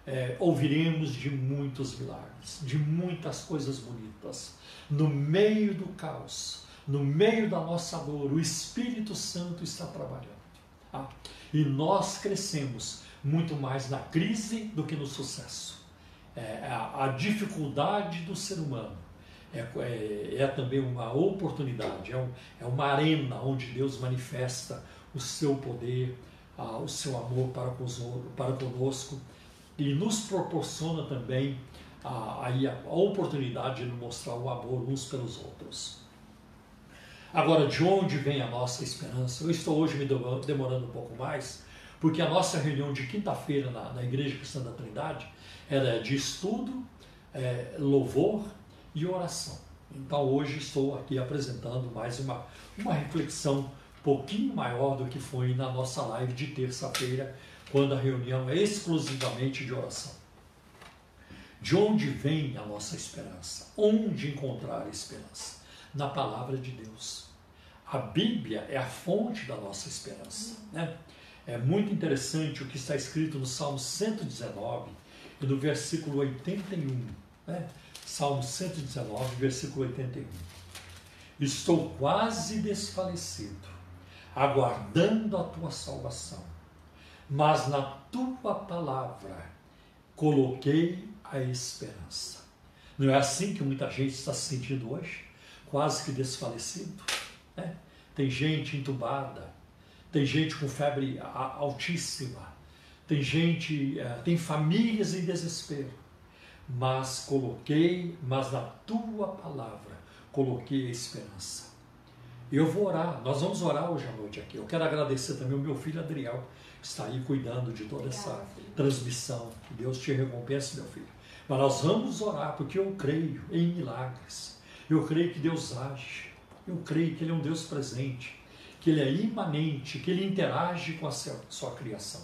é, ouviremos de muitos milagres, de muitas coisas bonitas. No meio do caos, no meio da nossa dor, o Espírito Santo está trabalhando. Tá? E nós crescemos muito mais na crise do que no sucesso. É, a, a, dificuldade do ser humano é, é, é também uma oportunidade, é, um, é, uma arena onde Deus manifesta o seu poder, ah, o seu amor para, para conosco e nos proporciona também a, a, a oportunidade de mostrar o amor uns pelos outros. Agora, de onde vem a nossa esperança? Eu estou hoje me demorando um pouco mais, porque a nossa reunião de quinta-feira na, na, Igreja Cristã da Trindade era de estudo, é, louvor e oração. Então, hoje estou aqui apresentando mais uma, uma reflexão um pouquinho maior do que foi na nossa live de terça-feira, quando a reunião é exclusivamente de oração. De onde vem a nossa esperança? Onde encontrar a esperança? Na palavra de Deus. A Bíblia é a fonte da nossa esperança. Né? É muito interessante o que está escrito no Salmo 119 no versículo 81. Né? Salmo 119, versículo 81. Estou quase desfalecido, aguardando a tua salvação mas na tua palavra coloquei a esperança. Não é assim que muita gente está se sentindo hoje? Quase que desfalecido. Né? Tem gente entubada, tem gente com febre altíssima, tem gente, é, tem famílias em desespero. Mas coloquei, mas na tua palavra coloquei a esperança. Eu vou orar, nós vamos orar hoje à noite aqui. Eu quero agradecer também o meu filho Adriel, está aí cuidando de toda essa transmissão. Que Deus te recompense, meu filho. Mas nós vamos orar, porque eu creio em milagres. Eu creio que Deus age. Eu creio que Ele é um Deus presente, que Ele é imanente, que Ele interage com a sua criação.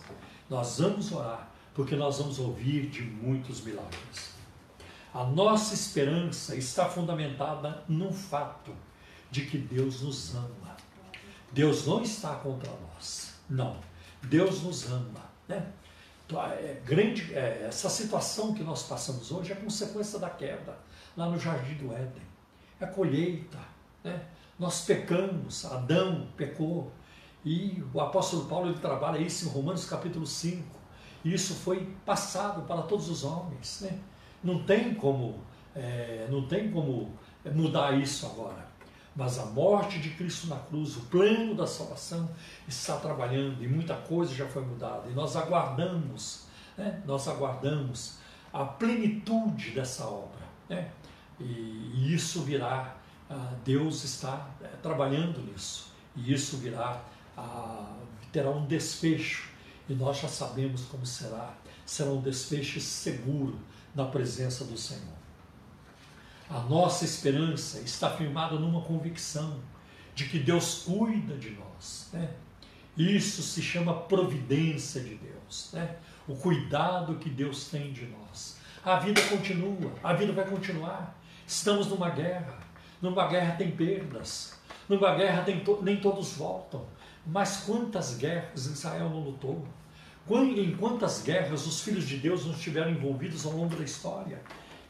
Nós vamos orar, porque nós vamos ouvir de muitos milagres. A nossa esperança está fundamentada no fato de que Deus nos ama. Deus não está contra nós. Não. Deus nos ama. Né? Então, é, grande, é, essa situação que nós passamos hoje é consequência da queda lá no Jardim do Éden. É colheita. Né? Nós pecamos, Adão pecou. E o apóstolo Paulo ele trabalha isso em Romanos capítulo 5. E isso foi passado para todos os homens. Né? Não tem como, é, não tem como mudar isso agora. Mas a morte de Cristo na cruz, o plano da salvação, está trabalhando e muita coisa já foi mudada. E nós aguardamos, né? nós aguardamos a plenitude dessa obra. Né? E, isso virá, ah, Deus está é, trabalhando nisso. E isso virá, ah, terá um desfecho. E nós já sabemos como será. Será um desfecho seguro na presença do Senhor. A nossa esperança está firmada numa convicção de que Deus cuida de nós. Né? Isso se chama providência de Deus, né? o cuidado que Deus tem de nós. A vida continua, a vida vai continuar. Estamos numa guerra, numa guerra tem perdas, numa guerra tem to nem todos voltam. Mas quantas guerras Israel não lutou? Em quantas guerras os filhos de Deus não estiveram envolvidos ao longo da história?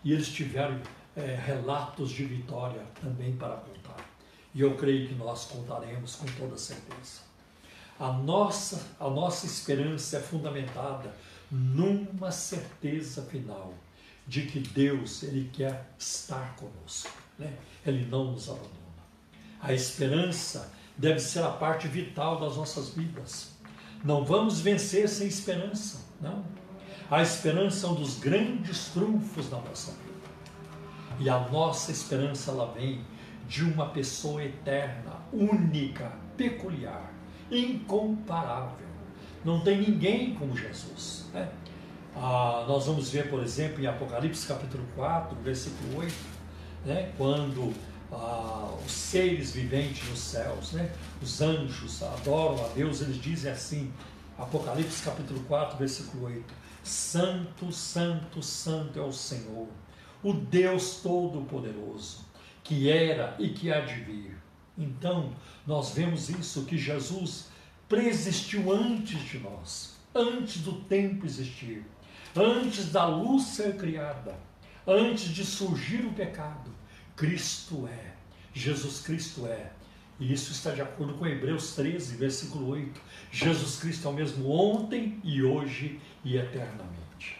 E eles tiveram é, relatos de vitória também para contar. E eu creio que nós contaremos com toda certeza. A nossa, a nossa esperança é fundamentada numa certeza final de que Deus ele quer estar conosco, né? Ele não nos abandona. A esperança deve ser a parte vital das nossas vidas. Não vamos vencer sem esperança, não. A esperança é um dos grandes trunfos da nossa vida. E a nossa esperança ela vem de uma pessoa eterna, única, peculiar, incomparável. Não tem ninguém como Jesus. Né? Ah, nós vamos ver, por exemplo, em Apocalipse capítulo 4, versículo 8, né? quando ah, os seres viventes nos céus, né? os anjos adoram a Deus, eles dizem assim, Apocalipse capítulo 4, versículo 8, Santo, Santo, Santo é o Senhor, o Deus Todo-Poderoso, que era e que há de vir. Então, nós vemos isso, que Jesus preexistiu antes de nós, antes do tempo existir, antes da luz ser criada, antes de surgir o pecado. Cristo é, Jesus Cristo é. E isso está de acordo com Hebreus 13, versículo 8. Jesus Cristo é o mesmo ontem e hoje e eternamente.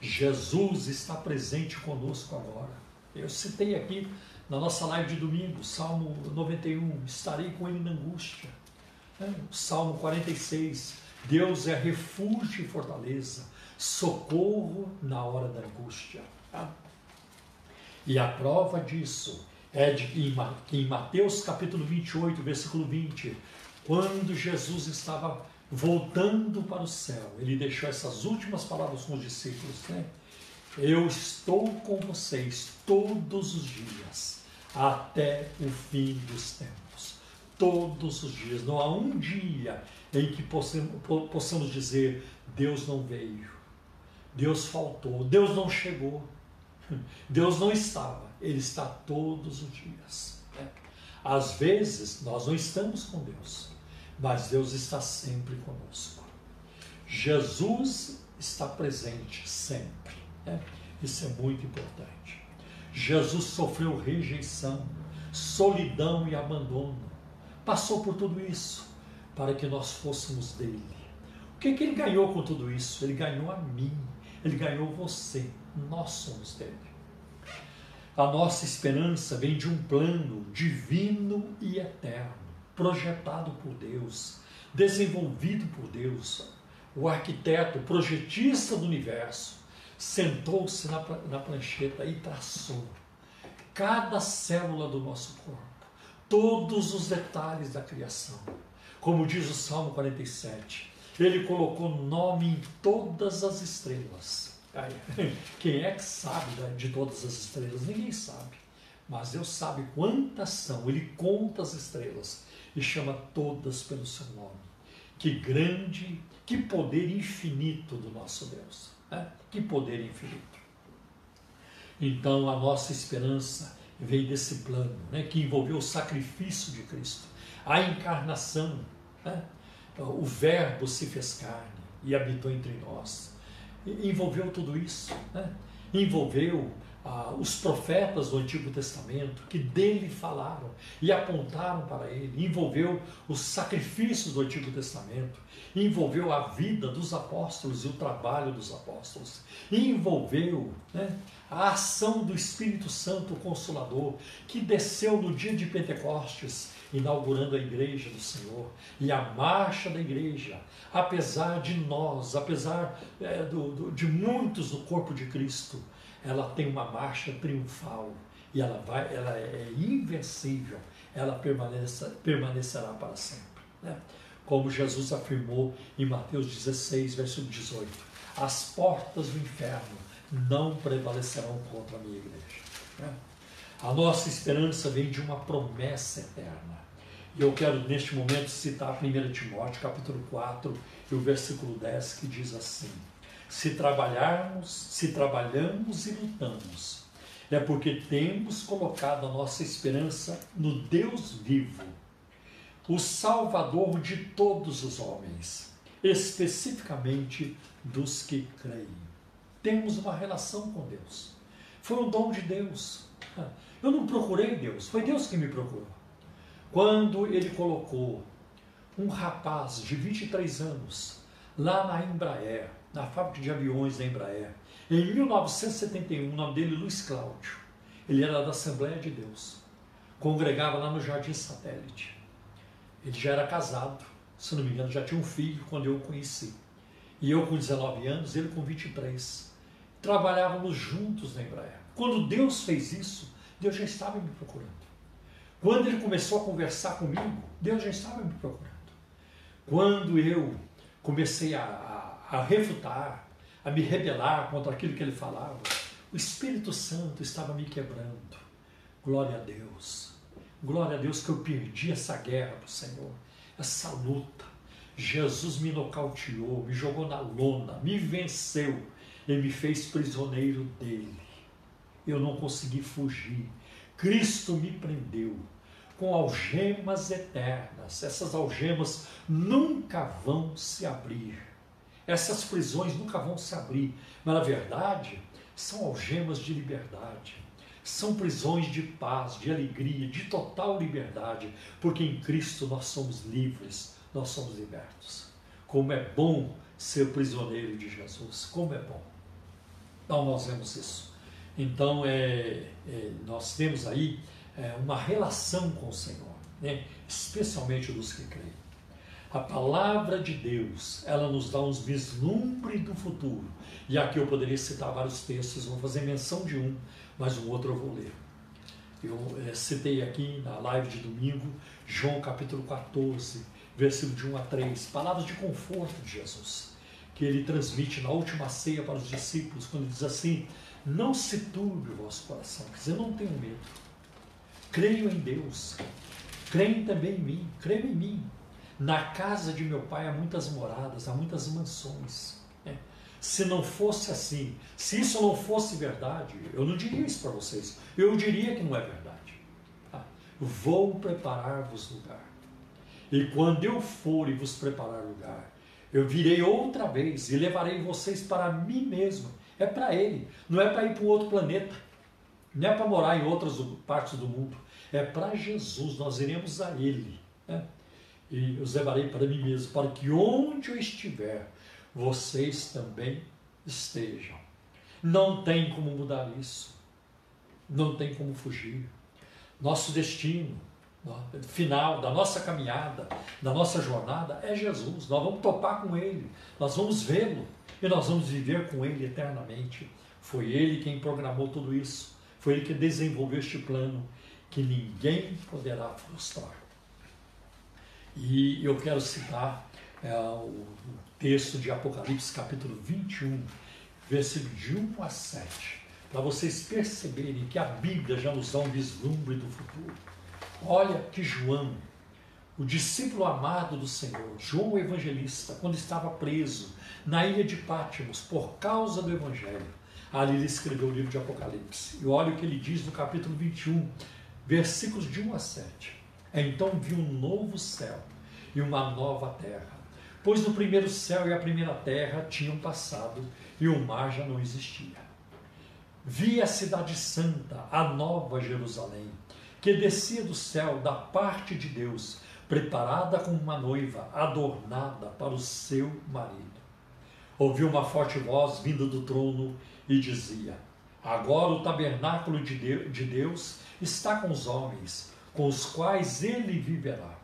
Jesus está presente conosco agora. Eu citei aqui na nossa live de domingo, Salmo 91, estarei com ele na angústia. É, Salmo 46, Deus é refúgio e fortaleza, socorro na hora da angústia. E a prova disso é de em Mateus capítulo 28, versículo 20, quando Jesus estava voltando para o céu, ele deixou essas últimas palavras com os discípulos, né? Eu estou com vocês todos os dias, até o fim dos tempos. Todos os dias. Não há um dia em que possamos dizer: Deus não veio, Deus faltou, Deus não chegou, Deus não estava. Ele está todos os dias. Né? Às vezes, nós não estamos com Deus mas Deus está sempre conosco. Jesus está presente sempre. Né? Isso é muito importante. Jesus sofreu rejeição, solidão e abandono. Passou por tudo isso para que nós fôssemos dele. O que, que ele ganhou com tudo isso? Ele ganhou a mim, ele ganhou você. Nós somos dele. A nossa esperança vem de um plano divino e eterno projetado por Deus, desenvolvido por Deus. O arquiteto, o projetista do universo, sentou-se na, na prancheta e traçou cada célula do nosso corpo, todos os detalhes da criação. Como diz o Salmo 47, ele colocou nome em todas as estrelas. *laughs* Quem é que sabe de todas as estrelas? Ninguém sabe. Mas Deus sabe quantas são. Ele conta as estrelas e chama todas pelo seu nome. Que grande, que poder infinito do nosso Deus. Né? Que poder infinito. Então a nossa esperança vem desse plano, né? que envolveu o sacrifício de Cristo, a encarnação. Né? O Verbo se fez carne e habitou entre nós. Envolveu tudo isso. Né? Envolveu ah, os profetas do Antigo Testamento que dele falaram e apontaram para ele, envolveu os sacrifícios do Antigo Testamento, envolveu a vida dos apóstolos e o trabalho dos apóstolos, envolveu né, a ação do Espírito Santo Consolador que desceu no dia de Pentecostes, inaugurando a igreja do Senhor e a marcha da igreja, apesar de nós, apesar é, do, do, de muitos do corpo de Cristo ela tem uma marcha triunfal e ela vai, ela é invencível, ela permaneça, permanecerá para sempre. Né? Como Jesus afirmou em Mateus 16, versículo 18: as portas do inferno não prevalecerão contra a minha igreja. Né? A nossa esperança vem de uma promessa eterna. E eu quero neste momento citar 1 Timóteo capítulo 4 e o versículo 10 que diz assim: se trabalharmos, se trabalhamos e lutamos, é porque temos colocado a nossa esperança no Deus vivo, o Salvador de todos os homens, especificamente dos que creem. Temos uma relação com Deus. Foi um dom de Deus. Eu não procurei Deus, foi Deus que me procurou. Quando ele colocou um rapaz de 23 anos lá na Embraer, na fábrica de aviões da Embraer. Em 1971, o nome dele Luiz Cláudio. Ele era da Assembleia de Deus. Congregava lá no Jardim Satélite. Ele já era casado, se não me engano, já tinha um filho quando eu o conheci. E eu com 19 anos, ele com 23. Trabalhávamos juntos na Embraer. Quando Deus fez isso, Deus já estava me procurando. Quando ele começou a conversar comigo, Deus já estava me procurando. Quando eu comecei a, a refutar, a me rebelar contra aquilo que ele falava, o Espírito Santo estava me quebrando. Glória a Deus. Glória a Deus que eu perdi essa guerra para o Senhor, essa luta. Jesus me nocauteou, me jogou na lona, me venceu e me fez prisioneiro dele. Eu não consegui fugir. Cristo me prendeu com algemas eternas. Essas algemas nunca vão se abrir essas prisões nunca vão se abrir, mas na verdade são algemas de liberdade. São prisões de paz, de alegria, de total liberdade, porque em Cristo nós somos livres, nós somos libertos. Como é bom ser prisioneiro de Jesus, como é bom. Então nós vemos isso. Então é, é nós temos aí é, uma relação com o Senhor, né? especialmente dos que creem. A palavra de Deus, ela nos dá uns vislumbres do futuro. E aqui eu poderia citar vários textos, vou fazer menção de um, mas o outro eu vou ler. Eu é, citei aqui na live de domingo, João capítulo 14, versículo de 1 a 3, palavras de conforto de Jesus, que ele transmite na última ceia para os discípulos, quando ele diz assim: Não se turbe o vosso coração, quer dizer, não tenho medo. Creio em Deus, creio também em mim, creio em mim. Na casa de meu pai há muitas moradas, há muitas mansões. Né? Se não fosse assim, se isso não fosse verdade, eu não diria isso para vocês. Eu diria que não é verdade. Tá? Vou preparar-vos lugar. E quando eu for e vos preparar lugar, eu virei outra vez e levarei vocês para mim mesmo. É para Ele, não é para ir para outro planeta, não é para morar em outras partes do mundo. É para Jesus, nós iremos a Ele. Né? e os levarei para mim mesmo, para que onde eu estiver, vocês também estejam. Não tem como mudar isso. Não tem como fugir. Nosso destino, final da nossa caminhada, da nossa jornada, é Jesus. Nós vamos topar com Ele, nós vamos vê-lo e nós vamos viver com Ele eternamente. Foi Ele quem programou tudo isso, foi Ele que desenvolveu este plano que ninguém poderá frustrar. E eu quero citar é, o texto de Apocalipse, capítulo 21, versículo de 1 a 7, para vocês perceberem que a Bíblia já nos dá um vislumbre do futuro. Olha que João, o discípulo amado do Senhor, João o Evangelista, quando estava preso na ilha de Pátimos por causa do Evangelho, ali ele escreveu o livro de Apocalipse. E olha o que ele diz no capítulo 21, versículos de 1 a 7. Então vi um novo céu e uma nova terra, pois no primeiro céu e a primeira terra tinham passado e o mar já não existia. vi a cidade santa, a nova Jerusalém, que descia do céu da parte de Deus, preparada como uma noiva, adornada para o seu marido. Ouvi uma forte voz vinda do trono e dizia: Agora o tabernáculo de Deus está com os homens, com os quais ele viverá.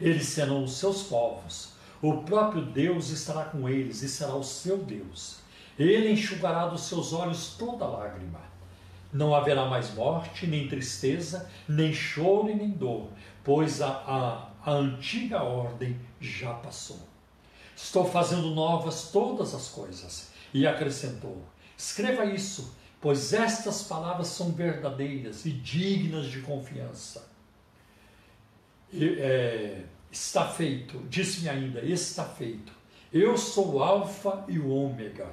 Eles serão os seus povos. O próprio Deus estará com eles e será o seu Deus. Ele enxugará dos seus olhos toda lágrima. Não haverá mais morte, nem tristeza, nem choro nem dor, pois a, a, a antiga ordem já passou. Estou fazendo novas todas as coisas. E acrescentou: Escreva isso, pois estas palavras são verdadeiras e dignas de confiança. E, é, está feito, disse-me ainda: Está feito. Eu sou o Alfa e o Ômega,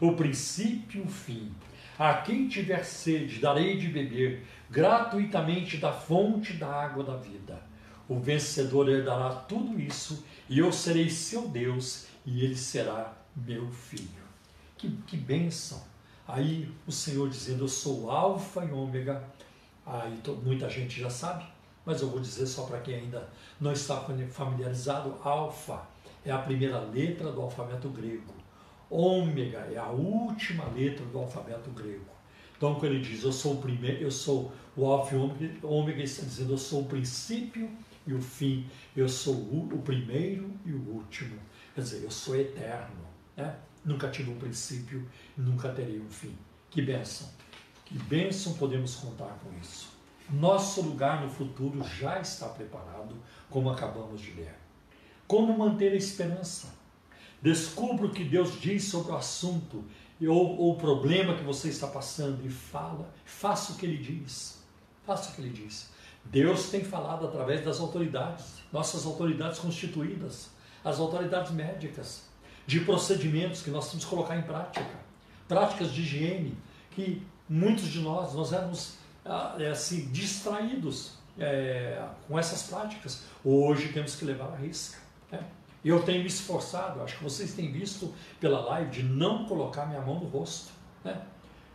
o princípio e o fim. A quem tiver sede, darei de beber gratuitamente da fonte da água da vida. O vencedor herdará tudo isso, e eu serei seu Deus, e ele será meu filho. Que, que bênção! Aí o Senhor dizendo: Eu sou Alfa e Ômega. Aí muita gente já sabe, mas eu vou dizer só para quem ainda não está familiarizado: Alfa é a primeira letra do alfabeto grego. Ômega é a última letra do alfabeto grego. Então, quando ele diz eu sou o primeiro, eu sou o alfa e ômega, ômega está dizendo eu sou o princípio e o fim, eu sou o, o primeiro e o último. Quer dizer, eu sou eterno. Né? Nunca tive um princípio, nunca terei um fim. Que bênção! Que bênção podemos contar com isso. Nosso lugar no futuro já está preparado, como acabamos de ler. Como manter a esperança? Descubra o que Deus diz sobre o assunto ou, ou o problema que você está passando e fala, faça o que Ele diz. Faça o que Ele diz. Deus tem falado através das autoridades, nossas autoridades constituídas, as autoridades médicas, de procedimentos que nós temos que colocar em prática, práticas de higiene, que muitos de nós, nós éramos ah, é assim, distraídos é, com essas práticas. Hoje temos que levar a risca. Né? Eu tenho me esforçado, acho que vocês têm visto pela live, de não colocar minha mão no rosto. Né?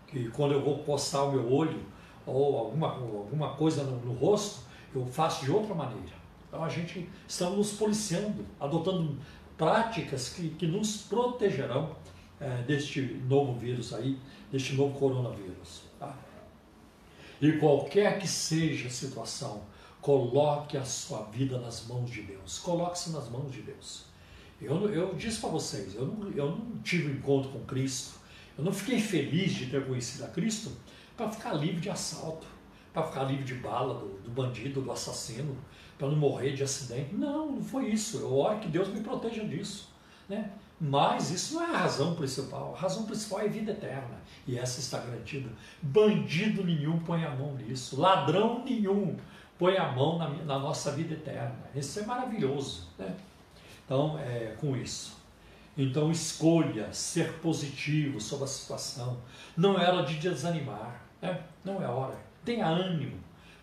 Que quando eu vou postar o meu olho ou alguma, alguma coisa no, no rosto, eu faço de outra maneira. Então a gente está nos policiando, adotando práticas que, que nos protegerão é, deste novo vírus aí, deste novo coronavírus. Tá? E qualquer que seja a situação, coloque a sua vida nas mãos de Deus. Coloque-se nas mãos de Deus. Eu, eu disse para vocês, eu não, eu não tive um encontro com Cristo, eu não fiquei feliz de ter conhecido a Cristo para ficar livre de assalto, para ficar livre de bala do, do bandido, do assassino, para não morrer de acidente. Não, não foi isso. Eu oro que Deus me proteja disso. Né? Mas isso não é a razão principal. A razão principal é vida eterna. E essa está garantida. Bandido nenhum põe a mão nisso. Ladrão nenhum põe a mão na, na nossa vida eterna. Isso é maravilhoso. Né? Então, é com isso. Então, escolha ser positivo sobre a situação. Não é hora de desanimar. Né? Não é hora. Tenha ânimo.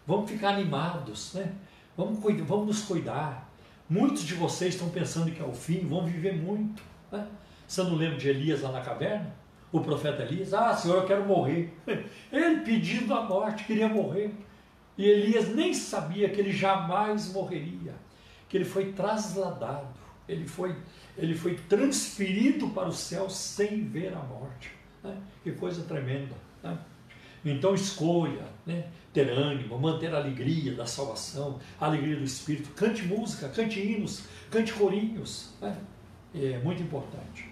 Vamos ficar animados. Né? Vamos, vamos nos cuidar. Muitos de vocês estão pensando que é o fim, vão viver muito. Né? Você não lembra de Elias lá na caverna? O profeta Elias, ah, Senhor, eu quero morrer. *laughs* Ele pedindo a morte, queria morrer. E Elias nem sabia que ele jamais morreria, que ele foi trasladado, ele foi, ele foi transferido para o céu sem ver a morte. Né? Que coisa tremenda. Né? Então escolha né? ter ânimo, manter a alegria da salvação, a alegria do Espírito. Cante música, cante hinos, cante corinhos. Né? É muito importante.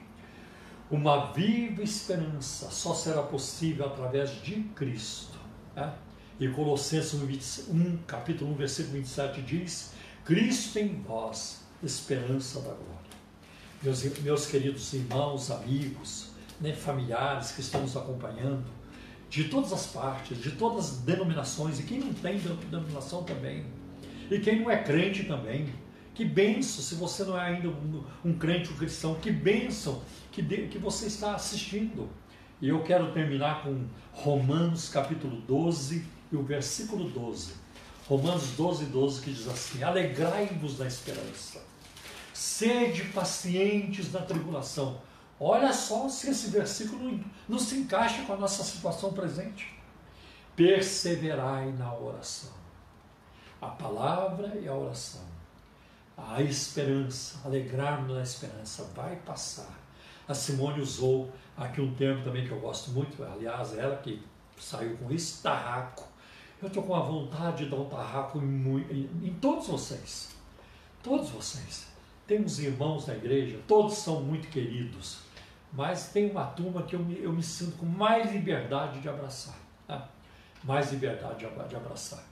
Uma viva esperança só será possível através de Cristo. Né? E Colossenses 1, capítulo 1, versículo 27 diz: Cristo em vós, esperança da glória. Meus, meus queridos irmãos, amigos, né, familiares que estão nos acompanhando, de todas as partes, de todas as denominações, e quem não tem denominação também, e quem não é crente também. Que benção se você não é ainda um, um crente, um cristão, que benção que, que você está assistindo. E eu quero terminar com Romanos capítulo 12 e o versículo 12. Romanos 12, 12, que diz assim: Alegrai-vos na esperança, sede pacientes na tribulação, Olha só se esse versículo não se encaixa com a nossa situação presente. Perseverai na oração. A palavra e a oração. A esperança, alegrar-nos na esperança, vai passar. A Simone usou aqui um termo também que eu gosto muito, aliás, ela que saiu com isso, tarraco. Eu estou com a vontade de dar um tarraco em, em, em todos vocês. Todos vocês. Temos irmãos na igreja, todos são muito queridos mas tem uma turma que eu me, eu me sinto com mais liberdade de abraçar. Né? Mais liberdade de, de abraçar.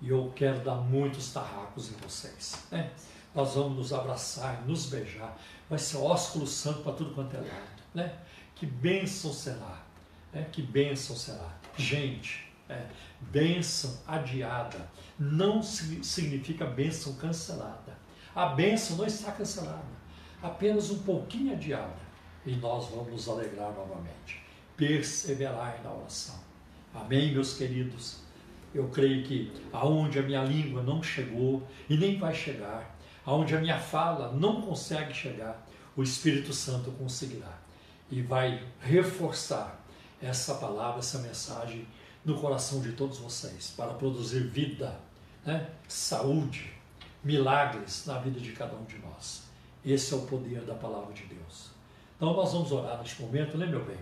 E eu quero dar muitos tarracos em vocês. Né? Nós vamos nos abraçar, nos beijar. Vai ser ósculo santo para tudo quanto é lado. Né? Que bênção será. Né? Que bênção será. Gente, é, bênção adiada não significa bênção cancelada. A bênção não está cancelada, apenas um pouquinho adiada e nós vamos nos alegrar novamente. Perseverai na oração. Amém, meus queridos? Eu creio que aonde a minha língua não chegou e nem vai chegar, aonde a minha fala não consegue chegar, o Espírito Santo conseguirá e vai reforçar essa palavra, essa mensagem no coração de todos vocês para produzir vida, né? saúde, milagres na vida de cada um de nós. Esse é o poder da palavra de Deus. Então nós vamos orar neste momento, né, meu bem?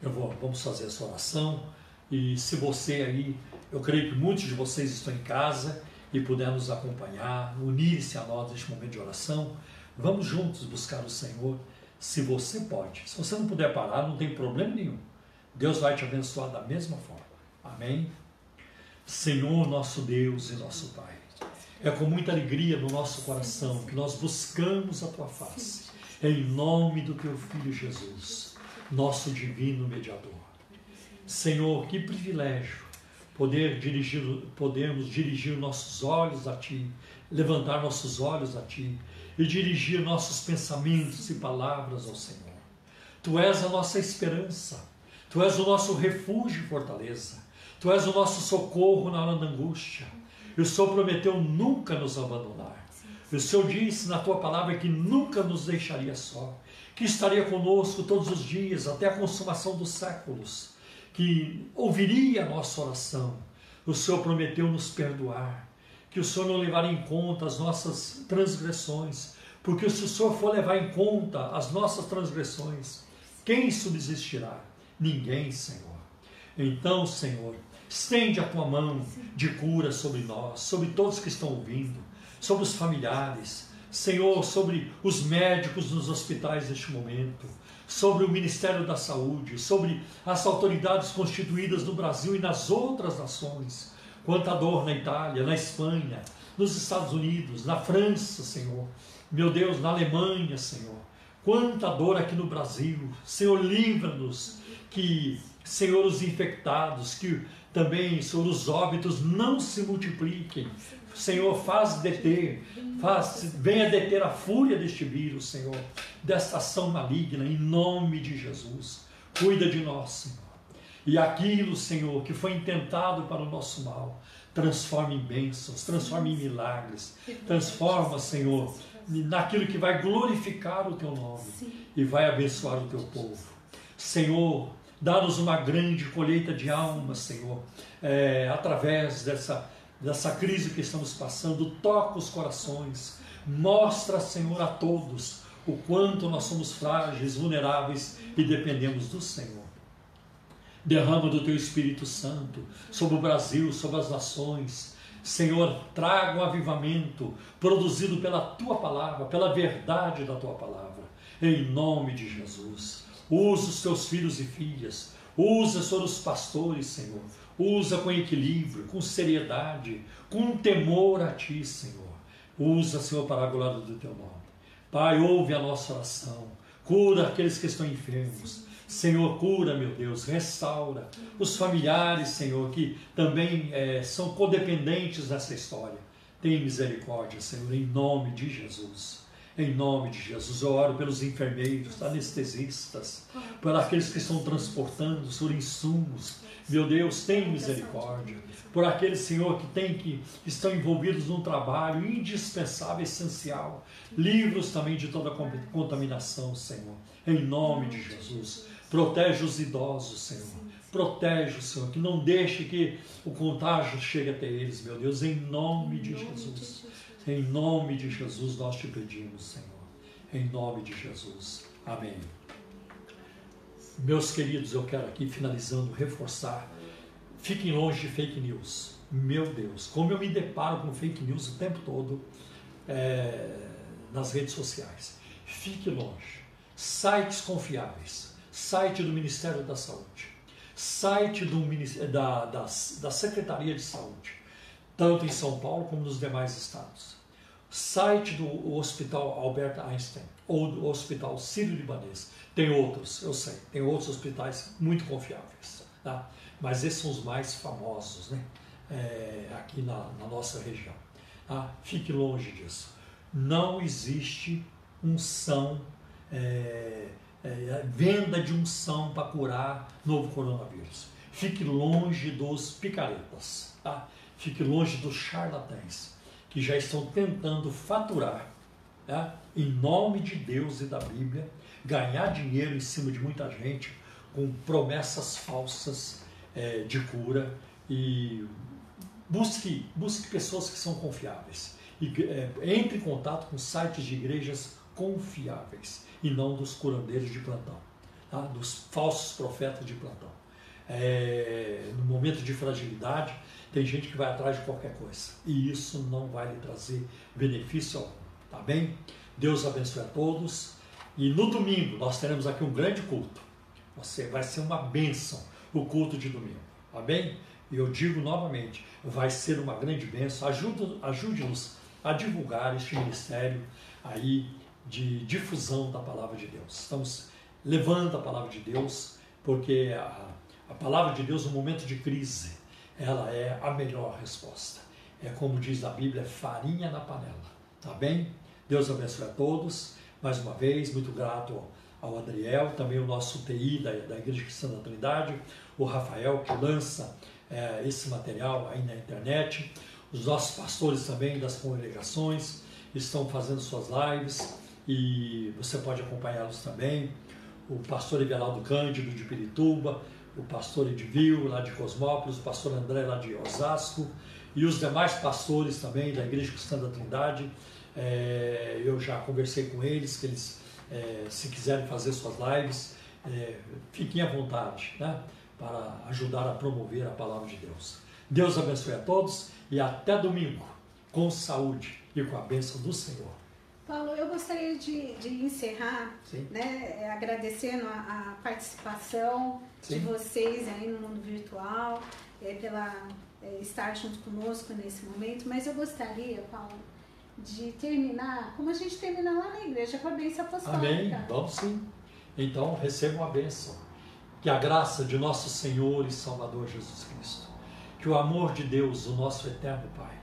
Eu vou, vamos fazer essa oração. E se você aí, eu creio que muitos de vocês estão em casa e puder nos acompanhar, unir-se a nós neste momento de oração, vamos juntos buscar o Senhor. Se você pode, se você não puder parar, não tem problema nenhum. Deus vai te abençoar da mesma forma. Amém? Senhor, nosso Deus e nosso Pai, é com muita alegria no nosso coração que nós buscamos a tua face em nome do teu Filho Jesus, nosso divino mediador. Senhor, que privilégio poder dirigir, podermos dirigir nossos olhos a Ti, levantar nossos olhos a Ti e dirigir nossos pensamentos e palavras ao Senhor. Tu és a nossa esperança, Tu és o nosso refúgio e fortaleza, Tu és o nosso socorro na hora da angústia. E o Senhor prometeu nunca nos abandonar. O Senhor disse na tua palavra que nunca nos deixaria só, que estaria conosco todos os dias até a consumação dos séculos, que ouviria a nossa oração. O Senhor prometeu nos perdoar, que o Senhor não levaria em conta as nossas transgressões, porque se o Senhor for levar em conta as nossas transgressões, quem subsistirá? Ninguém, Senhor. Então, Senhor, estende a tua mão de cura sobre nós, sobre todos que estão ouvindo sobre os familiares, Senhor, sobre os médicos nos hospitais neste momento, sobre o Ministério da Saúde, sobre as autoridades constituídas no Brasil e nas outras nações. Quanta dor na Itália, na Espanha, nos Estados Unidos, na França, Senhor. Meu Deus, na Alemanha, Senhor. Quanta dor aqui no Brasil. Senhor, livra-nos que, Senhor, os infectados, que também, Senhor, os óbitos não se multipliquem. Senhor, faz deter, faz, venha deter a fúria deste vírus, Senhor, desta ação maligna, em nome de Jesus. Cuida de nós, Senhor. E aquilo, Senhor, que foi intentado para o nosso mal, transforma em bênçãos, transforma em milagres, transforma, Senhor, naquilo que vai glorificar o teu nome e vai abençoar o teu povo. Senhor, Dá-nos uma grande colheita de almas, Senhor, é, através dessa, dessa crise que estamos passando. Toca os corações. Mostra, Senhor, a todos o quanto nós somos frágeis, vulneráveis e dependemos do Senhor. Derrama do Teu Espírito Santo sobre o Brasil, sobre as nações. Senhor, traga um avivamento produzido pela Tua palavra, pela verdade da Tua palavra. Em nome de Jesus. Usa os teus filhos e filhas. Usa, Senhor, os pastores, Senhor. Usa com equilíbrio, com seriedade, com temor a Ti, Senhor. Usa, Senhor, para a glória do Teu nome. Pai, ouve a nossa oração. Cura aqueles que estão enfermos. Senhor, cura, meu Deus, restaura os familiares, Senhor, que também é, são codependentes nessa história. Tem misericórdia, Senhor, em nome de Jesus. Em nome de Jesus, eu oro pelos enfermeiros, anestesistas, por aqueles que estão transportando por insumos. Meu Deus, tem misericórdia. Por aqueles, Senhor, que tem que estão envolvidos num trabalho indispensável, essencial. Livros também de toda contaminação, Senhor. Em nome de Jesus. Protege os idosos, Senhor. Protege, Senhor, que não deixe que o contágio chegue até eles, meu Deus, em nome de Jesus. Em nome de Jesus nós te pedimos, Senhor. Em nome de Jesus. Amém. Meus queridos, eu quero aqui, finalizando, reforçar. Fiquem longe de fake news. Meu Deus, como eu me deparo com fake news o tempo todo é, nas redes sociais. Fique longe. Sites confiáveis. Site do Ministério da Saúde. Site do, da, da, da Secretaria de Saúde tanto em São Paulo como nos demais estados. Site do Hospital Albert Einstein ou do Hospital Sírio-Libanês. Tem outros, eu sei, tem outros hospitais muito confiáveis, tá? mas esses são os mais famosos né? É, aqui na, na, nossa região. Tá? Fique longe disso. Não existe unção, é, é, venda de unção para curar novo coronavírus. Fique longe dos picaretas. Tá? Fique longe dos charlatães que já estão tentando faturar, né, em nome de Deus e da Bíblia, ganhar dinheiro em cima de muita gente com promessas falsas é, de cura e busque, busque pessoas que são confiáveis e é, entre em contato com sites de igrejas confiáveis e não dos curandeiros de plantão, tá? dos falsos profetas de plantão. É, no momento de fragilidade, tem gente que vai atrás de qualquer coisa e isso não vai lhe trazer benefício algum, tá bem? Deus abençoe a todos e no domingo nós teremos aqui um grande culto. Você vai ser uma bênção o culto de domingo, tá bem? E eu digo novamente, vai ser uma grande bênção. Ajude-nos a divulgar este ministério aí de difusão da palavra de Deus. Estamos levando a palavra de Deus porque a, a palavra de Deus no momento de crise ela é a melhor resposta. É como diz a Bíblia, farinha na panela. Tá bem? Deus abençoe a todos. Mais uma vez, muito grato ao Adriel, também o nosso TI da, da Igreja Cristã da Trindade, o Rafael, que lança é, esse material aí na internet. Os nossos pastores também das congregações estão fazendo suas lives e você pode acompanhá-los também. O pastor Everaldo Cândido de Pirituba, o pastor Edvil, lá de Cosmópolis, o pastor André, lá de Osasco, e os demais pastores também da Igreja Cristã da Trindade. É, eu já conversei com eles, que eles, é, se quiserem fazer suas lives, é, fiquem à vontade, né, para ajudar a promover a palavra de Deus. Deus abençoe a todos e até domingo, com saúde e com a bênção do Senhor. Paulo, eu gostaria de, de encerrar né, é, agradecendo a, a participação Sim. de vocês aí no mundo virtual, é, pela é, estar junto conosco nesse momento, mas eu gostaria, Paulo, de terminar como a gente termina lá na igreja, com a bênção apostólica. Amém, vamos sim. Então, recebam a bênção. Que a graça de nosso Senhor e Salvador Jesus Cristo, que o amor de Deus, o nosso eterno Pai,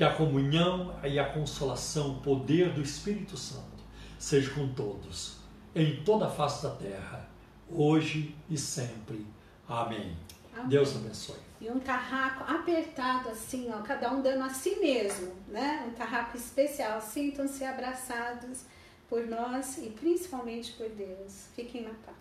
que a comunhão e a consolação, o poder do Espírito Santo seja com todos, em toda a face da terra, hoje e sempre. Amém. Amém. Deus abençoe. E um carraco apertado assim, ó, cada um dando a si mesmo, né? Um carraco especial. Sintam-se abraçados por nós e principalmente por Deus. Fiquem na paz.